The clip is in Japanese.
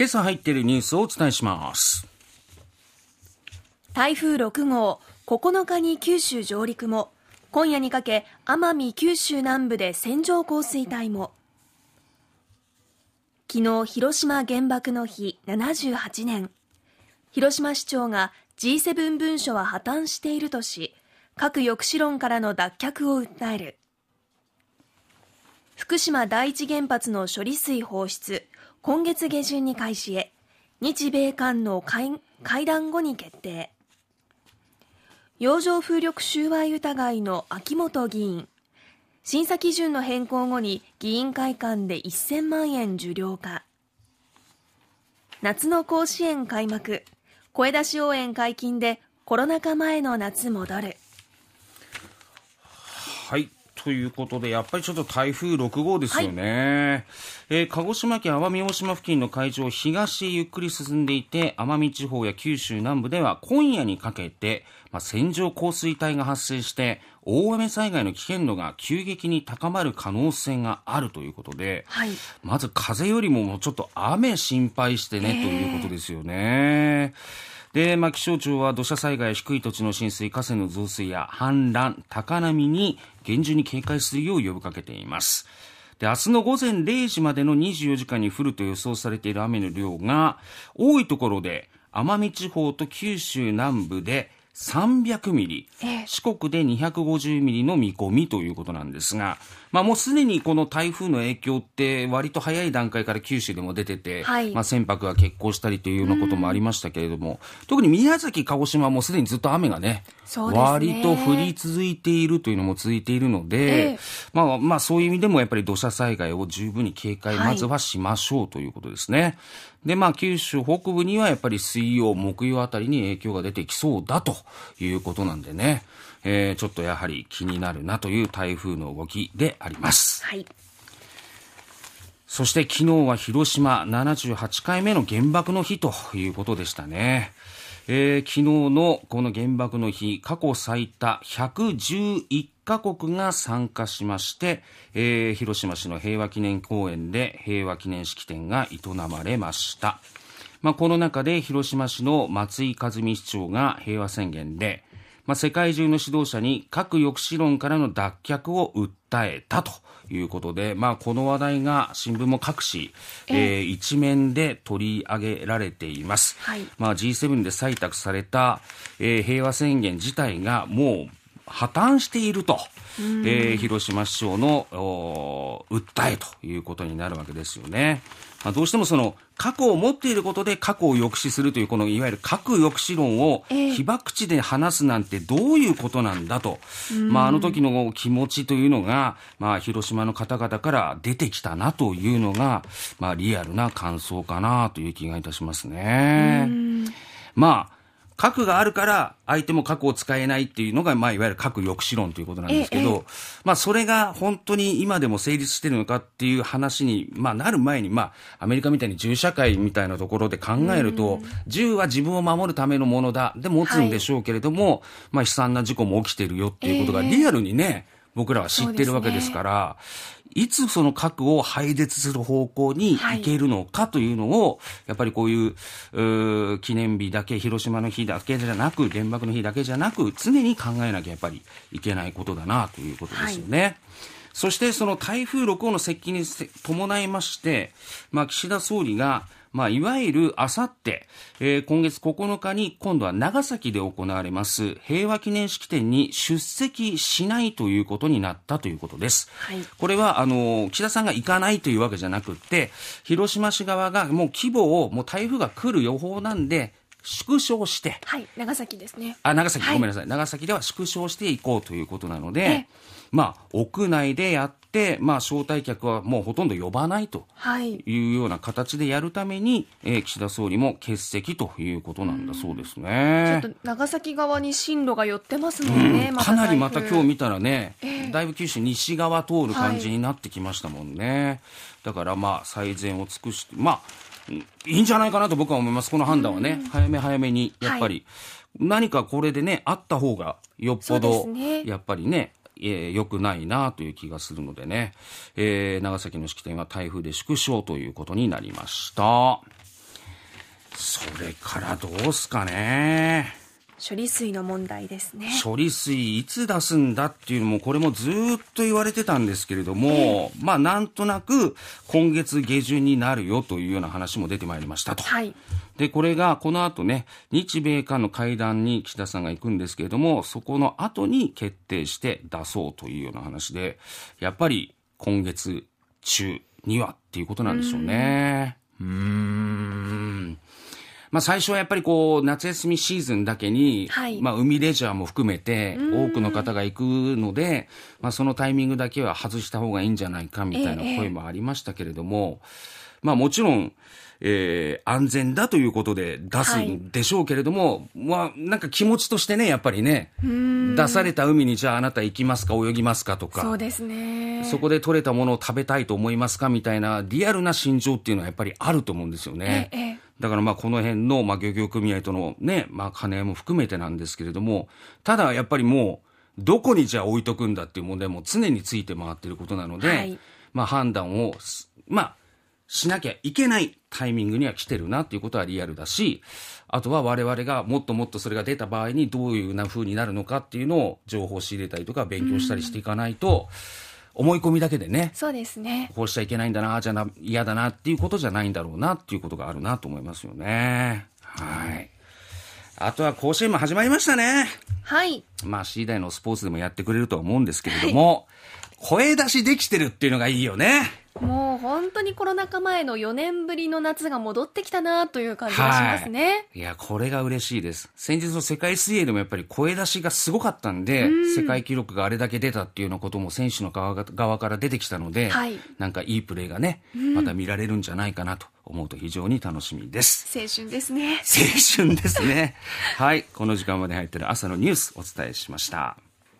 今朝入っているニュースをお伝えします。台風6号9日に九州上陸も。今夜にかけ奄美九州南部で線状降水帯も。昨日広島原爆の日78年。広島市長が G7 文書は破綻しているとし核抑止論からの脱却を訴える。福島第一原発の処理水放出。今月下旬に開始へ。日米韓の会談後に決定。洋上風力収賄疑いの秋元議員。審査基準の変更後に議員会館で1000万円受領か。夏の甲子園開幕。声出し応援解禁でコロナ禍前の夏戻る。はい。ということで、やっぱりちょっと台風6号ですよね。はい、えー、鹿児島県奄美大島付近の海上東へゆっくり進んでいて、奄美地方や九州南部では今夜にかけて、まあ、線状降水帯が発生して、大雨災害の危険度が急激に高まる可能性があるということで、はい、まず風よりももうちょっと雨心配してね、ということですよね。で、まあ、気象庁は土砂災害、低い土地の浸水、河川の増水や氾濫、高波に厳重に警戒するよう呼びかけています。で、明日の午前0時までの24時間に降ると予想されている雨の量が、多いところで、奄美地方と九州南部で300ミリ、四国で250ミリの見込みということなんですが、まあ、もうすでにこの台風の影響って割と早い段階から九州でも出てて、はい、まあ、船舶が欠航したりというようなこともありましたけれども、特に宮崎、鹿児島はもうすでにずっと雨がね、ね。割と降り続いているというのも続いているので、えー、まあ、まあそういう意味でもやっぱり土砂災害を十分に警戒、まずはしましょうということですね。はいで、まあ、九州北部にはやっぱり水曜、木曜あたりに影響が出てきそうだということなんでね、えー、ちょっとやはり気になるなという台風の動きであります。はい。そして昨日は広島78回目の原爆の日ということでしたね。えー、昨日のこの原爆の日、過去最多111カ国が参加しまして、えー、広島市の平和記念公園で平和記念式典が営まれました。まあ、この中で広島市の松井和美市長が平和宣言で、まあ、世界中の指導者に核抑止論からの脱却を訴えたということで、まあ、この話題が新聞も各紙、えー、一面で取り上げられています。はい、まあ、G7 で採択された、えー、平和宣言自体がもう破綻していると、えー、広島市長の訴えということになるわけですよね。まあ、どうしてもその核を持っていることで核を抑止するというこのいわゆる核抑止論を被爆地で話すなんてどういうことなんだと、えー、まあ、あの時の気持ちというのが、まあ、広島の方々から出てきたなというのが、まあ、リアルな感想かなという気がいたしますね。まあ核があるから相手も核を使えないっていうのが、まあ、いわゆる核抑止論ということなんですけど、まあ、それが本当に今でも成立しているのかっていう話に、まあ、なる前に、まあ、アメリカみたいに銃社会みたいなところで考えると、銃は自分を守るためのものだ、で持つんでしょうけれども、はい、まあ、悲惨な事故も起きてるよっていうことがリアルにね、僕らは知ってるわけですから、いつその核を廃絶する方向に行けるのかというのを、はい、やっぱりこういう記念日だけ、広島の日だけじゃなく、原爆の日だけじゃなく、常に考えなきゃやっぱりいけないことだなということですよね。はいそしてその台風6号の接近に伴いまして、まあ、岸田総理がまあ、いわゆるあさって、えー、今月9日に今度は長崎で行われます平和記念式典に出席しないということになったということです。はい、これは、あの、岸田さんが行かないというわけじゃなくて、広島市側がもう規模を、もう台風が来る予報なんで、縮小して、はい、長崎ですね。あ、長崎、はい、ごめんなさい。長崎では縮小していこうということなので、まあ、屋内でやっ、まあ、招待客はもうほとんど呼ばないとい。うような形でやるために、えー、岸田総理も欠席ということなんだそうですね。ちょっと長崎側に進路が寄ってますもんね、うん、かなりまた今日見たらね、えー、だいぶ九州西側通る感じになってきましたもんね。はい、だからまあ最善を尽くして、まあ、いいんじゃないかなと僕は思います、この判断はね、早め早めに、やっぱり、はい、何かこれでね、あった方がよっぽど、やっぱりね、えー、良くないなという気がするのでね、えー、長崎の式典は台風で縮小ということになりました。それからどうすかね。処理水の問題ですね。処理水いつ出すんだっていうのも、これもずっと言われてたんですけれども、まあなんとなく今月下旬になるよというような話も出てまいりましたと。はい。で、これがこの後ね、日米韓の会談に岸田さんが行くんですけれども、そこの後に決定して出そうというような話で、やっぱり今月中にはっていうことなんでしょうね。うーん。まあ最初はやっぱりこう、夏休みシーズンだけに、はいまあ海レジャーも含めて、多くの方が行くので、まあそのタイミングだけは外した方がいいんじゃないかみたいなええ声もありましたけれども、まあもちろん、えー安全だということで出すんでしょうけれども、まあなんか気持ちとしてね、やっぱりね、出された海にじゃああなた行きますか、泳ぎますかとか、そうですね。そこで取れたものを食べたいと思いますかみたいなリアルな心情っていうのはやっぱりあると思うんですよね。ええええだからまあこの辺のまあ漁業組合とのね、まあ金も含めてなんですけれども、ただやっぱりもう、どこにじゃあ置いとくんだっていう問題も常について回っていることなので、はいまあ判断をす、まあ、しなきゃいけないタイミングには来てるなっていうことはリアルだし、あとは我々がもっともっとそれが出た場合にどういうな風になるのかっていうのを情報を仕入れたりとか勉強したりしていかないと、思い込みだけでね、そうですね。こうしちゃいけないんだな、じゃな、嫌だなっていうことじゃないんだろうなっていうことがあるなと思いますよね。はい。あとは甲子園も始まりましたね。はい。まあ、次第のスポーツでもやってくれるとは思うんですけれども、声出しできてるっていうのがいいよね。もう本当にコロナ禍前の4年ぶりの夏が戻ってきたなという感じがしますね。いや、これが嬉しいです。先日の世界水泳でもやっぱり声出しがすごかったんで、世界記録があれだけ出たっていうようなことも選手の側が側から出てきたので、はいなんかいいプレーがね、また見られるんじゃないかなと思うと非常に楽しみです。青春ですね。青春ですね。はい。この時間まで入ってる朝のニュースお伝えしました。